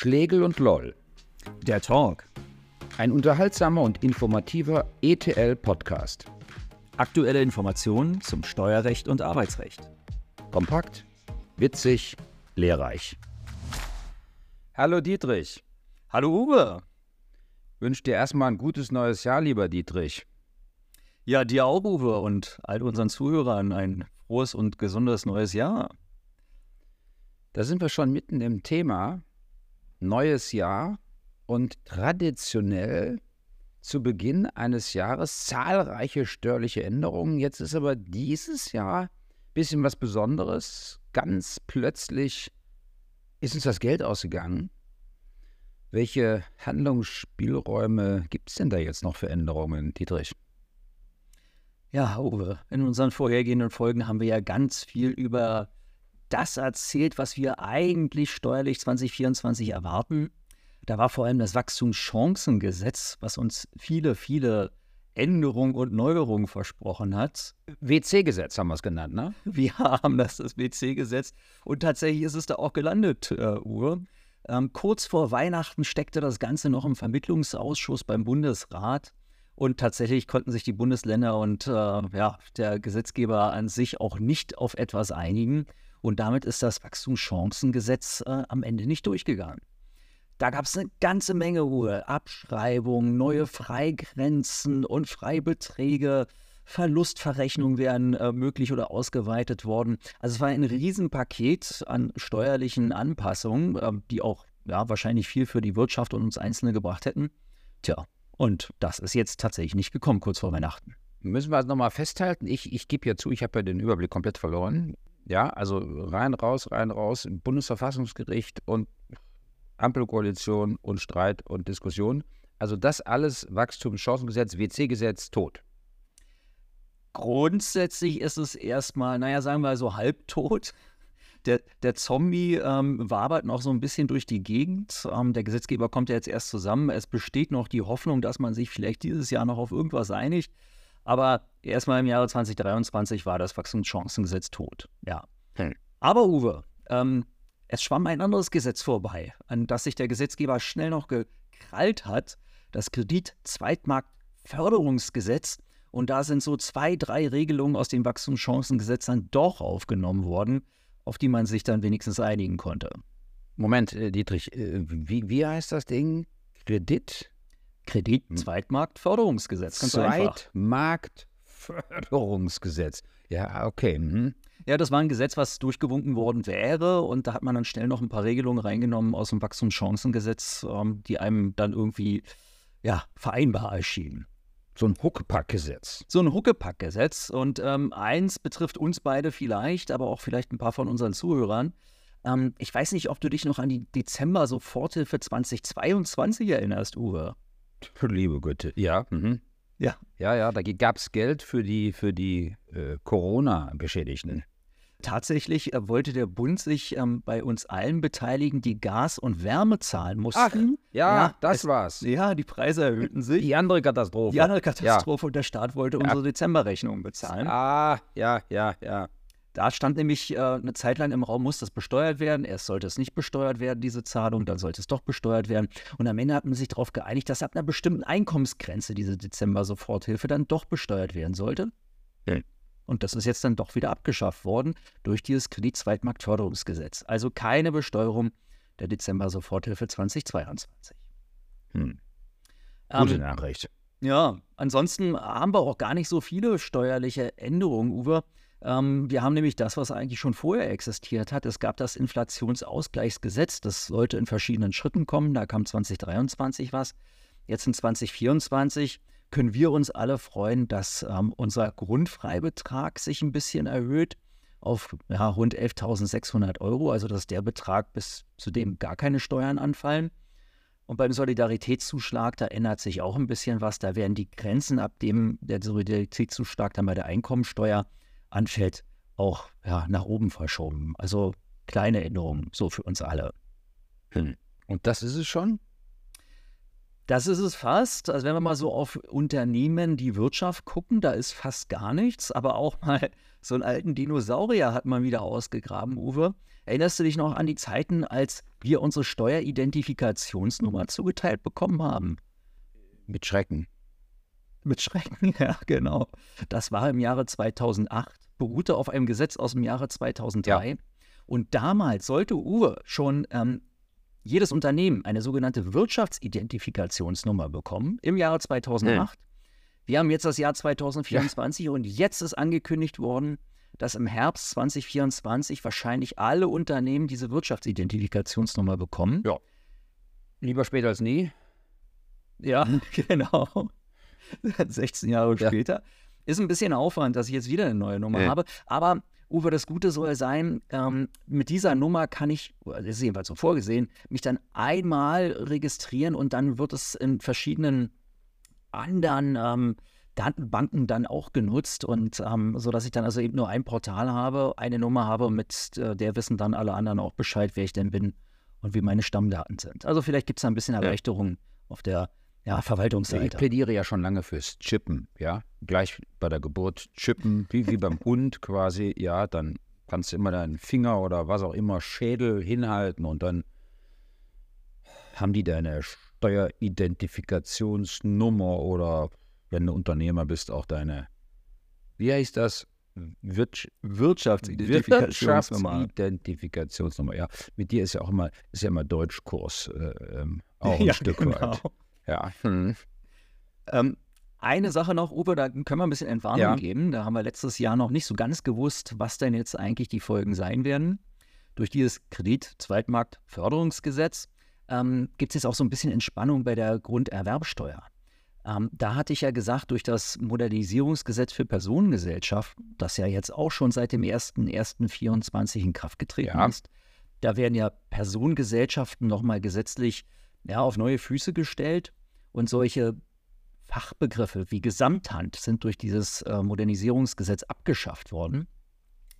Schlegel und Loll. Der Talk. Ein unterhaltsamer und informativer ETL-Podcast. Aktuelle Informationen zum Steuerrecht und Arbeitsrecht. Kompakt, witzig, lehrreich. Hallo Dietrich. Hallo Uwe. Wünsche dir erstmal ein gutes neues Jahr, lieber Dietrich. Ja, dir auch, Uwe, und all unseren Zuhörern ein frohes und gesundes neues Jahr. Da sind wir schon mitten im Thema. Neues Jahr und traditionell zu Beginn eines Jahres zahlreiche störliche Änderungen. Jetzt ist aber dieses Jahr ein bisschen was Besonderes. Ganz plötzlich ist uns das Geld ausgegangen. Welche Handlungsspielräume gibt es denn da jetzt noch für Änderungen, Dietrich? Ja, Uwe, in unseren vorhergehenden Folgen haben wir ja ganz viel über das erzählt, was wir eigentlich steuerlich 2024 erwarten. Da war vor allem das Wachstumschancengesetz, was uns viele, viele Änderungen und Neuerungen versprochen hat. WC-Gesetz haben wir es genannt, ne? Wir haben das, das WC-Gesetz. Und tatsächlich ist es da auch gelandet, äh, Uwe. Ähm, kurz vor Weihnachten steckte das Ganze noch im Vermittlungsausschuss beim Bundesrat. Und tatsächlich konnten sich die Bundesländer und äh, ja, der Gesetzgeber an sich auch nicht auf etwas einigen. Und damit ist das Wachstumschancengesetz äh, am Ende nicht durchgegangen. Da gab es eine ganze Menge Ruhe. Abschreibungen, neue Freigrenzen und Freibeträge, Verlustverrechnungen wären äh, möglich oder ausgeweitet worden. Also es war ein Riesenpaket an steuerlichen Anpassungen, äh, die auch ja, wahrscheinlich viel für die Wirtschaft und uns Einzelne gebracht hätten. Tja, und das ist jetzt tatsächlich nicht gekommen, kurz vor Weihnachten. Müssen wir also nochmal festhalten, ich, ich gebe ja zu, ich habe ja den Überblick komplett verloren. Ja, also rein, raus, rein, raus, im Bundesverfassungsgericht und Ampelkoalition und Streit und Diskussion. Also das alles Wachstumschancengesetz, WC-Gesetz, tot. Grundsätzlich ist es erstmal, naja, sagen wir so halbtot. Der, der Zombie ähm, wabert noch so ein bisschen durch die Gegend. Ähm, der Gesetzgeber kommt ja jetzt erst zusammen. Es besteht noch die Hoffnung, dass man sich vielleicht dieses Jahr noch auf irgendwas einigt. Aber erstmal im Jahre 2023 war das Wachstumschancengesetz tot. Ja. Hm. Aber Uwe, ähm, es schwamm ein anderes Gesetz vorbei, an das sich der Gesetzgeber schnell noch gekrallt hat. Das Kredit-Zweitmarktförderungsgesetz. Und da sind so zwei, drei Regelungen aus dem Wachstumschancengesetz dann doch aufgenommen worden, auf die man sich dann wenigstens einigen konnte. Moment, äh, Dietrich, äh, wie, wie heißt das Ding? Kredit? Kredit-Zweitmarktförderungsgesetz. Ganz Zweitmarktförderungsgesetz. Ja, okay. Mhm. Ja, das war ein Gesetz, was durchgewunken worden wäre. Und da hat man dann schnell noch ein paar Regelungen reingenommen aus dem Wachstumschancengesetz, ähm, die einem dann irgendwie ja, vereinbar erschienen. So ein Huckepack-Gesetz. So ein Huckepack-Gesetz. Und ähm, eins betrifft uns beide vielleicht, aber auch vielleicht ein paar von unseren Zuhörern. Ähm, ich weiß nicht, ob du dich noch an die Dezember-Soforthilfe 2022 erinnerst, Uwe. Liebe Güte, ja. Mhm. Ja. Ja, ja, da gab es Geld für die, für die äh, Corona-Beschädigten. Tatsächlich äh, wollte der Bund sich ähm, bei uns allen beteiligen, die Gas und Wärme zahlen mussten. Ach, ja, ja das es, war's. Ja, die Preise erhöhten sich. Die andere Katastrophe. Die andere Katastrophe ja. und der Staat wollte unsere Dezemberrechnung bezahlen. Ah, ja, ja, ja. Da stand nämlich äh, eine Zeit lang im Raum, muss das besteuert werden. Erst sollte es nicht besteuert werden, diese Zahlung, dann sollte es doch besteuert werden. Und am Ende hat man sich darauf geeinigt, dass ab einer bestimmten Einkommensgrenze diese Dezember-Soforthilfe dann doch besteuert werden sollte. Hm. Und das ist jetzt dann doch wieder abgeschafft worden durch dieses Kredit-Zweitmarktförderungsgesetz. Also keine Besteuerung der Dezember-Soforthilfe 2022. Hm. Gute ähm, Nachricht. Ja, ansonsten haben wir auch gar nicht so viele steuerliche Änderungen, Uwe. Ähm, wir haben nämlich das, was eigentlich schon vorher existiert hat. Es gab das Inflationsausgleichsgesetz. Das sollte in verschiedenen Schritten kommen. Da kam 2023 was. Jetzt in 2024 können wir uns alle freuen, dass ähm, unser Grundfreibetrag sich ein bisschen erhöht auf ja, rund 11.600 Euro. Also das ist der Betrag, bis zu dem gar keine Steuern anfallen. Und beim Solidaritätszuschlag, da ändert sich auch ein bisschen was. Da werden die Grenzen, ab dem der Solidaritätszuschlag dann bei der Einkommensteuer anfällt, auch ja, nach oben verschoben. Also kleine Änderungen, so für uns alle. Hm. Und das ist es schon? Das ist es fast. Also wenn wir mal so auf Unternehmen, die Wirtschaft gucken, da ist fast gar nichts. Aber auch mal so einen alten Dinosaurier hat man wieder ausgegraben, Uwe. Erinnerst du dich noch an die Zeiten, als wir unsere Steueridentifikationsnummer zugeteilt bekommen haben? Mit Schrecken. Mit Schrecken, ja, genau. Das war im Jahre 2008, beruhte auf einem Gesetz aus dem Jahre 2003. Ja. Und damals sollte Uwe schon ähm, jedes Unternehmen eine sogenannte Wirtschaftsidentifikationsnummer bekommen im Jahre 2008. Hm. Wir haben jetzt das Jahr 2024 ja. und jetzt ist angekündigt worden, dass im Herbst 2024 wahrscheinlich alle Unternehmen diese Wirtschaftsidentifikationsnummer bekommen. Ja. Lieber später als nie. Ja, genau. 16 Jahre ja. später. Ist ein bisschen Aufwand, dass ich jetzt wieder eine neue Nummer ja. habe. Aber Uwe, das Gute soll sein, ähm, mit dieser Nummer kann ich, das ist jedenfalls so vorgesehen, mich dann einmal registrieren und dann wird es in verschiedenen anderen ähm, Datenbanken dann auch genutzt und ähm, so dass ich dann also eben nur ein Portal habe, eine Nummer habe, mit äh, der wissen dann alle anderen auch Bescheid, wer ich denn bin und wie meine Stammdaten sind. Also vielleicht gibt es da ein bisschen Erleichterung ja. auf der ja, Verwaltungsseite. Ich plädiere ja schon lange fürs Chippen, ja. Gleich bei der Geburt chippen, wie, wie beim Hund quasi, ja, dann kannst du immer deinen Finger oder was auch immer, Schädel hinhalten und dann haben die deine Steueridentifikationsnummer oder wenn du Unternehmer bist, auch deine, wie heißt das? Wirtsch Wirtschaftsidentifikationsnummer. Wirtschaftsidentifikationsnummer, ja. Mit dir ist ja auch immer, ist ja immer Deutschkurs äh, ähm, auch ein ja, Stück genau. weit. Ja. Hm. Ähm, eine Sache noch, Uwe, da können wir ein bisschen Entwarnung ja. geben. Da haben wir letztes Jahr noch nicht so ganz gewusst, was denn jetzt eigentlich die Folgen sein werden. Durch dieses Kredit-Zweitmarktförderungsgesetz ähm, gibt es jetzt auch so ein bisschen Entspannung bei der Grunderwerbsteuer. Ähm, da hatte ich ja gesagt, durch das Modernisierungsgesetz für Personengesellschaften, das ja jetzt auch schon seit dem 01.01.24 in Kraft getreten ja. ist, da werden ja Personengesellschaften nochmal gesetzlich ja, auf neue Füße gestellt und solche Fachbegriffe wie Gesamthand sind durch dieses äh, Modernisierungsgesetz abgeschafft worden.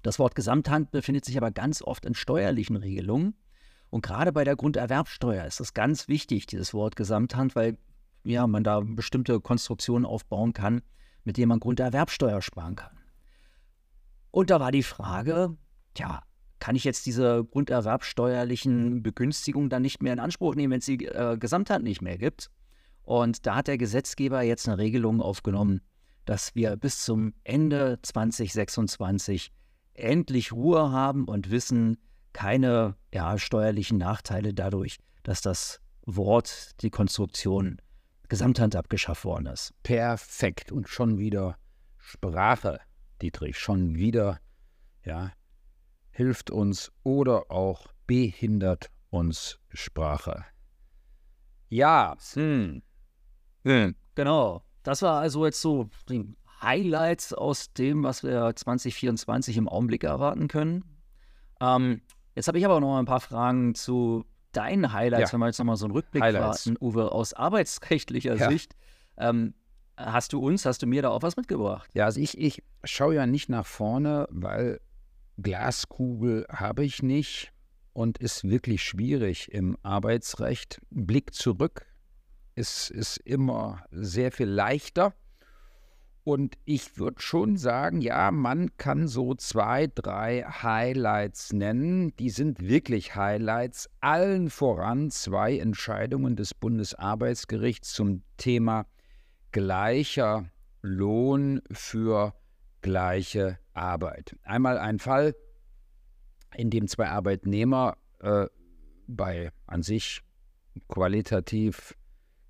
Das Wort Gesamthand befindet sich aber ganz oft in steuerlichen Regelungen. Und gerade bei der Grunderwerbsteuer ist es ganz wichtig, dieses Wort Gesamthand, weil ja, man da bestimmte Konstruktionen aufbauen kann, mit denen man Grunderwerbsteuer sparen kann. Und da war die Frage, ja, kann ich jetzt diese grunderwerbsteuerlichen Begünstigungen dann nicht mehr in Anspruch nehmen, wenn es die äh, Gesamthand nicht mehr gibt? Und da hat der Gesetzgeber jetzt eine Regelung aufgenommen, dass wir bis zum Ende 2026 endlich Ruhe haben und wissen, keine ja, steuerlichen Nachteile dadurch, dass das Wort, die Konstruktion Gesamthand abgeschafft worden ist. Perfekt. Und schon wieder Sprache, Dietrich, schon wieder, ja, hilft uns oder auch behindert uns Sprache. Ja, hm. Hm. genau. Das war also jetzt so die Highlights aus dem, was wir 2024 im Augenblick erwarten können. Ähm, jetzt habe ich aber noch ein paar Fragen zu deinen Highlights, ja. wenn wir jetzt nochmal so einen Rückblick Highlights. warten, Uwe, aus arbeitsrechtlicher ja. Sicht. Ähm, hast du uns, hast du mir da auch was mitgebracht? Ja, also ich, ich schaue ja nicht nach vorne, weil Glaskugel habe ich nicht und ist wirklich schwierig im Arbeitsrecht. Blick zurück ist, ist immer sehr viel leichter. Und ich würde schon sagen, ja, man kann so zwei, drei Highlights nennen. Die sind wirklich Highlights. Allen voran zwei Entscheidungen des Bundesarbeitsgerichts zum Thema gleicher Lohn für gleiche Arbeit. Einmal ein Fall, in dem zwei Arbeitnehmer äh, bei an sich qualitativ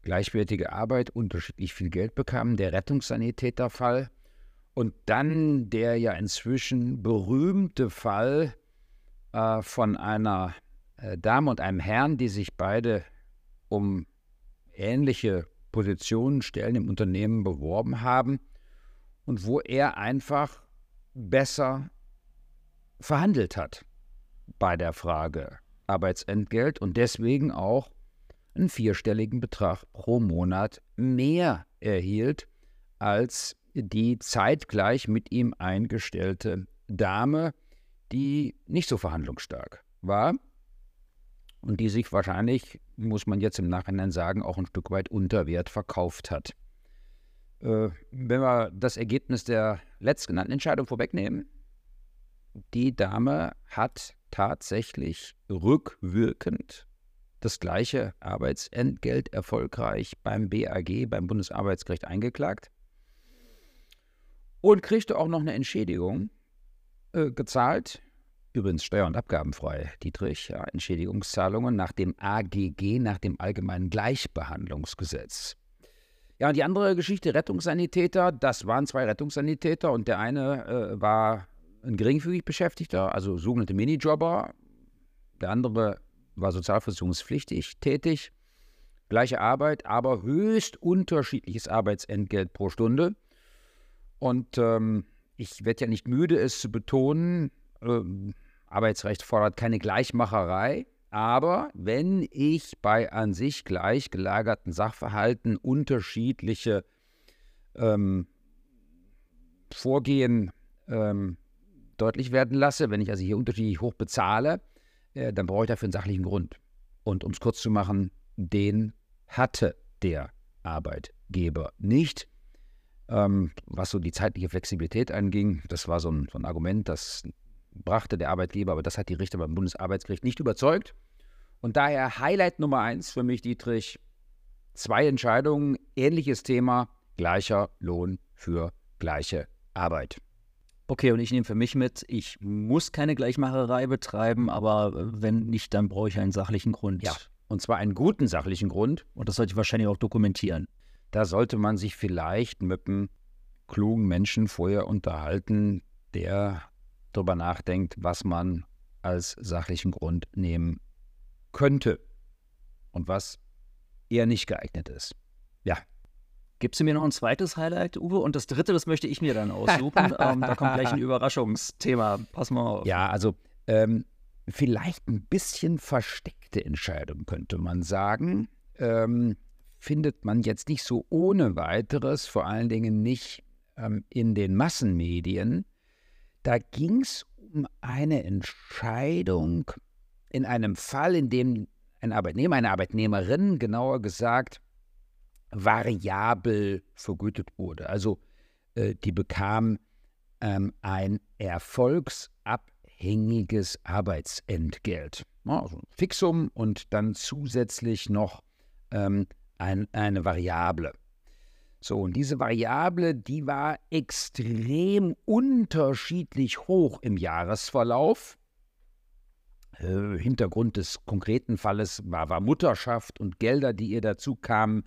gleichwertige Arbeit unterschiedlich viel Geld bekamen, der Rettungssanitäterfall. Und dann der ja inzwischen berühmte Fall äh, von einer äh, Dame und einem Herrn, die sich beide um ähnliche Positionen, Stellen im Unternehmen beworben haben und wo er einfach besser verhandelt hat bei der Frage Arbeitsentgelt und deswegen auch einen vierstelligen Betrag pro Monat mehr erhielt als die zeitgleich mit ihm eingestellte Dame, die nicht so verhandlungsstark war. und die sich wahrscheinlich, muss man jetzt im Nachhinein sagen, auch ein Stück weit unter Wert verkauft hat. Äh, wenn wir das Ergebnis der letztgenannten Entscheidung vorwegnehmen, die Dame hat tatsächlich rückwirkend das gleiche Arbeitsentgelt erfolgreich beim BAG, beim Bundesarbeitsgericht eingeklagt und kriegte auch noch eine Entschädigung äh, gezahlt. Übrigens steuer- und abgabenfrei, Dietrich, ja, Entschädigungszahlungen nach dem AGG, nach dem Allgemeinen Gleichbehandlungsgesetz. Ja, und die andere Geschichte, Rettungssanitäter, das waren zwei Rettungssanitäter und der eine äh, war ein geringfügig Beschäftigter, also sogenannte Minijobber. Der andere war sozialversicherungspflichtig tätig. Gleiche Arbeit, aber höchst unterschiedliches Arbeitsentgelt pro Stunde. Und ähm, ich werde ja nicht müde, es zu betonen, ähm, Arbeitsrecht fordert keine Gleichmacherei. Aber wenn ich bei an sich gleich gelagerten Sachverhalten unterschiedliche ähm, Vorgehen ähm, deutlich werden lasse, wenn ich also hier unterschiedlich hoch bezahle, äh, dann brauche ich dafür einen sachlichen Grund. Und um es kurz zu machen, den hatte der Arbeitgeber nicht. Ähm, was so die zeitliche Flexibilität anging, das war so ein, so ein Argument, das brachte der Arbeitgeber, aber das hat die Richter beim Bundesarbeitsgericht nicht überzeugt. Und daher Highlight Nummer eins für mich, Dietrich, zwei Entscheidungen, ähnliches Thema, gleicher Lohn für gleiche Arbeit. Okay, und ich nehme für mich mit, ich muss keine Gleichmacherei betreiben, aber wenn nicht, dann brauche ich einen sachlichen Grund. Ja, und zwar einen guten sachlichen Grund. Und das sollte ich wahrscheinlich auch dokumentieren. Da sollte man sich vielleicht mit einem klugen Menschen vorher unterhalten, der darüber nachdenkt, was man als sachlichen Grund nehmen könnte und was eher nicht geeignet ist. Ja. Gibst du mir noch ein zweites Highlight, Uwe? Und das dritte, das möchte ich mir dann aussuchen. ähm, da kommt gleich ein Überraschungsthema. Pass mal auf. Ja, also ähm, vielleicht ein bisschen versteckte Entscheidung, könnte man sagen. Ähm, findet man jetzt nicht so ohne weiteres, vor allen Dingen nicht ähm, in den Massenmedien. Da ging es um eine Entscheidung in einem Fall, in dem ein Arbeitnehmer, eine Arbeitnehmerin, genauer gesagt, variabel vergütet wurde. Also äh, die bekam ähm, ein erfolgsabhängiges Arbeitsentgelt. Also Fixum und dann zusätzlich noch ähm, ein, eine Variable. So, und diese Variable, die war extrem unterschiedlich hoch im Jahresverlauf. Äh, Hintergrund des konkreten Falles war, war, Mutterschaft und Gelder, die ihr dazu kamen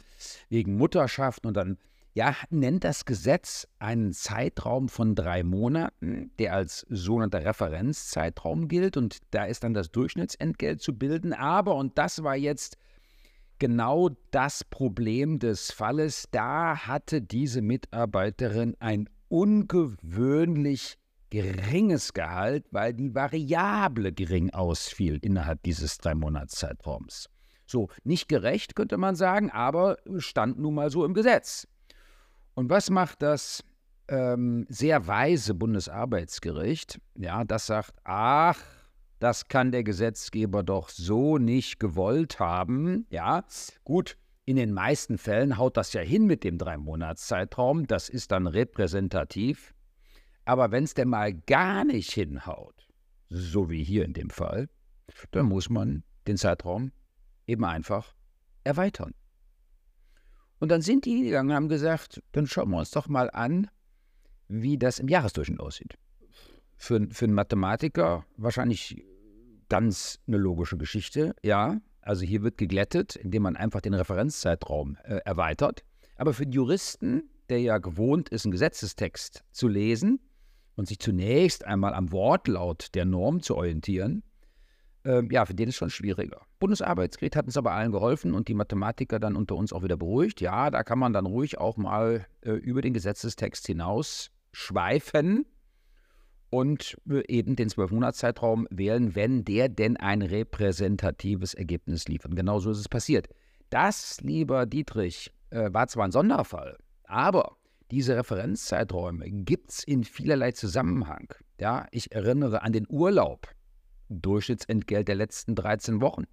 wegen Mutterschaft. Und dann, ja, nennt das Gesetz einen Zeitraum von drei Monaten, der als sogenannter Referenzzeitraum gilt. Und da ist dann das Durchschnittsentgelt zu bilden. Aber, und das war jetzt genau das Problem des Falles. Da hatte diese Mitarbeiterin ein ungewöhnlich geringes Gehalt, weil die Variable gering ausfiel innerhalb dieses drei Monatszeitraums. So, nicht gerecht könnte man sagen, aber stand nun mal so im Gesetz. Und was macht das ähm, sehr weise Bundesarbeitsgericht? Ja, das sagt, ach, das kann der Gesetzgeber doch so nicht gewollt haben. Ja, gut, in den meisten Fällen haut das ja hin mit dem Drei-Monats-Zeitraum. Das ist dann repräsentativ. Aber wenn es denn mal gar nicht hinhaut, so wie hier in dem Fall, dann muss man den Zeitraum eben einfach erweitern. Und dann sind die gegangen und haben gesagt, dann schauen wir uns doch mal an, wie das im Jahresdurchschnitt aussieht. Für, für einen Mathematiker wahrscheinlich ganz eine logische Geschichte, ja. Also hier wird geglättet, indem man einfach den Referenzzeitraum äh, erweitert. Aber für den Juristen, der ja gewohnt ist, einen Gesetzestext zu lesen und sich zunächst einmal am Wortlaut der Norm zu orientieren, äh, ja, für den ist schon schwieriger. Bundesarbeitsgericht hat uns aber allen geholfen und die Mathematiker dann unter uns auch wieder beruhigt. Ja, da kann man dann ruhig auch mal äh, über den Gesetzestext hinaus schweifen und eben den Zwölfmonatszeitraum wählen, wenn der denn ein repräsentatives Ergebnis liefert. Und genau so ist es passiert. Das, lieber Dietrich, äh, war zwar ein Sonderfall, aber diese Referenzzeiträume gibt es in vielerlei Zusammenhang. Ja, ich erinnere an den Urlaub, Durchschnittsentgelt der letzten 13 Wochen.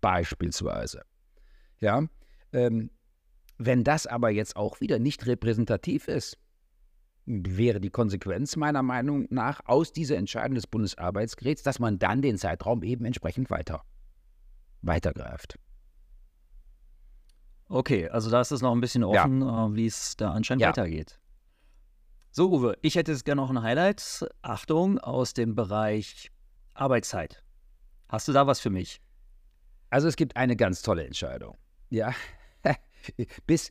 beispielsweise. Ja, ähm, wenn das aber jetzt auch wieder nicht repräsentativ ist, wäre die Konsequenz meiner Meinung nach aus dieser Entscheidung des Bundesarbeitsgerichts, dass man dann den Zeitraum eben entsprechend weiter weitergreift. Okay, also da ist es noch ein bisschen offen, ja. äh, wie es da anscheinend ja. weitergeht. So, Uwe, ich hätte jetzt gerne noch ein Highlight. Achtung, aus dem Bereich Arbeitszeit. Hast du da was für mich? Also es gibt eine ganz tolle Entscheidung. Ja, bis,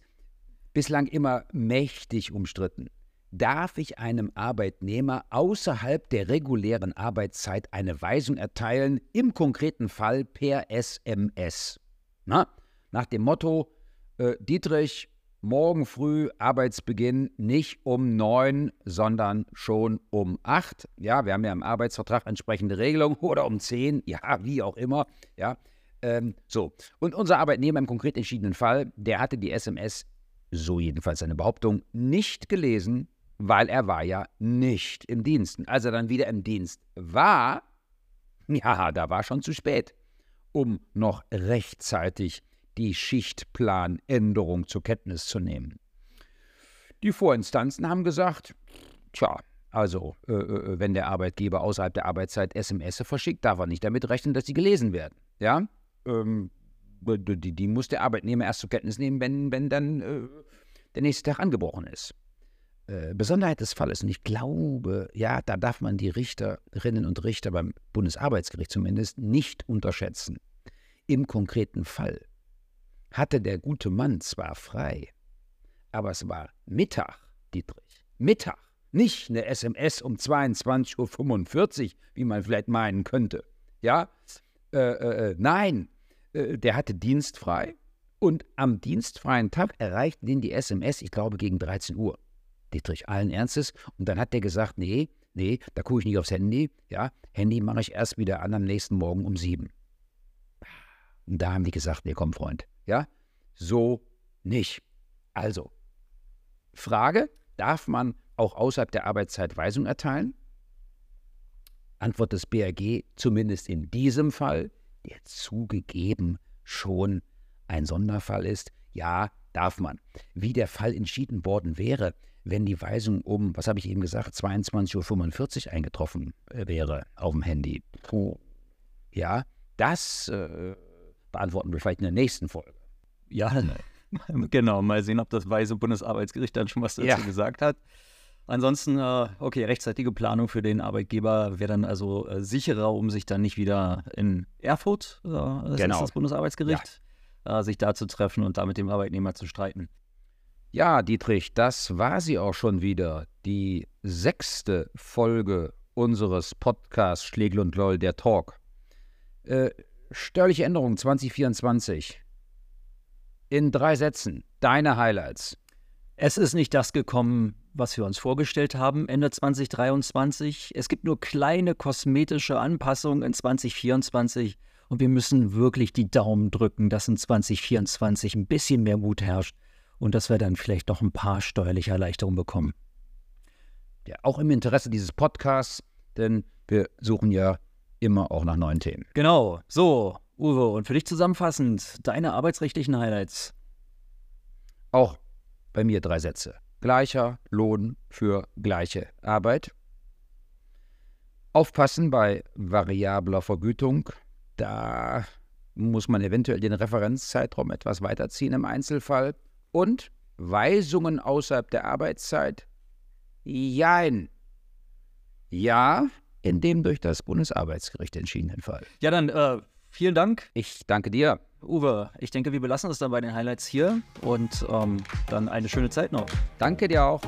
bislang immer mächtig umstritten darf ich einem Arbeitnehmer außerhalb der regulären Arbeitszeit eine Weisung erteilen, im konkreten Fall per SMS. Na, nach dem Motto, äh, Dietrich, morgen früh Arbeitsbeginn nicht um neun, sondern schon um acht. Ja, wir haben ja im Arbeitsvertrag entsprechende Regelungen oder um zehn, ja, wie auch immer. Ja, ähm, so. Und unser Arbeitnehmer im konkret entschiedenen Fall, der hatte die SMS, so jedenfalls seine Behauptung, nicht gelesen weil er war ja nicht im Dienst. Als er dann wieder im Dienst war, ja, da war schon zu spät, um noch rechtzeitig die Schichtplanänderung zur Kenntnis zu nehmen. Die Vorinstanzen haben gesagt, tja, also äh, äh wenn der Arbeitgeber außerhalb der Arbeitszeit SMS verschickt, darf er nicht damit rechnen, dass sie gelesen werden. Ja, ähm, die, die, muss der Arbeitnehmer erst zur Kenntnis nehmen, wenn, wenn dann äh, der nächste Tag angebrochen ist. Äh, Besonderheit des Falles, und ich glaube, ja, da darf man die Richterinnen und Richter beim Bundesarbeitsgericht zumindest nicht unterschätzen. Im konkreten Fall hatte der gute Mann zwar frei, aber es war Mittag, Dietrich, Mittag, nicht eine SMS um 22.45 Uhr, wie man vielleicht meinen könnte. Ja, äh, äh, äh, nein, äh, der hatte dienstfrei und am dienstfreien Tag erreichten ihn die SMS, ich glaube, gegen 13 Uhr. Dietrich, allen Ernstes. Und dann hat der gesagt, nee, nee, da gucke ich nicht aufs Handy. Ja, Handy mache ich erst wieder an am nächsten Morgen um sieben. Und da haben die gesagt, nee, komm, Freund. Ja, so nicht. Also, Frage, darf man auch außerhalb der Arbeitszeit Weisung erteilen? Antwort des BRG, zumindest in diesem Fall, der zugegeben schon ein Sonderfall ist, ja, darf man. Wie der Fall entschieden worden wäre, wenn die Weisung um, was habe ich eben gesagt, 22.45 Uhr eingetroffen äh, wäre auf dem Handy. Puh. Ja, das äh, beantworten wir vielleicht in der nächsten Folge. Ja, genau. Mal sehen, ob das Weise Bundesarbeitsgericht dann schon was dazu ja. gesagt hat. Ansonsten, äh, okay, rechtzeitige Planung für den Arbeitgeber wäre dann also äh, sicherer, um sich dann nicht wieder in Erfurt, äh, das genau. ist das Bundesarbeitsgericht, ja. Sich da zu treffen und da mit dem Arbeitnehmer zu streiten. Ja, Dietrich, das war sie auch schon wieder. Die sechste Folge unseres Podcasts Schlegel und Loll, der Talk. Äh, störliche Änderungen 2024. In drei Sätzen, deine Highlights. Es ist nicht das gekommen, was wir uns vorgestellt haben Ende 2023. Es gibt nur kleine kosmetische Anpassungen in 2024 und wir müssen wirklich die Daumen drücken, dass in 2024 ein bisschen mehr Mut herrscht und dass wir dann vielleicht noch ein paar steuerliche Erleichterungen bekommen. Ja, auch im Interesse dieses Podcasts, denn wir suchen ja immer auch nach neuen Themen. Genau. So, Uwe, und für dich zusammenfassend, deine arbeitsrechtlichen Highlights. Auch bei mir drei Sätze. Gleicher Lohn für gleiche Arbeit. Aufpassen bei variabler Vergütung. Da muss man eventuell den Referenzzeitraum etwas weiterziehen im Einzelfall. Und Weisungen außerhalb der Arbeitszeit? Jein. Ja, in dem durch das Bundesarbeitsgericht entschiedenen Fall. Ja, dann äh, vielen Dank. Ich danke dir. Uwe, ich denke, wir belassen es dann bei den Highlights hier und ähm, dann eine schöne Zeit noch. Danke dir auch.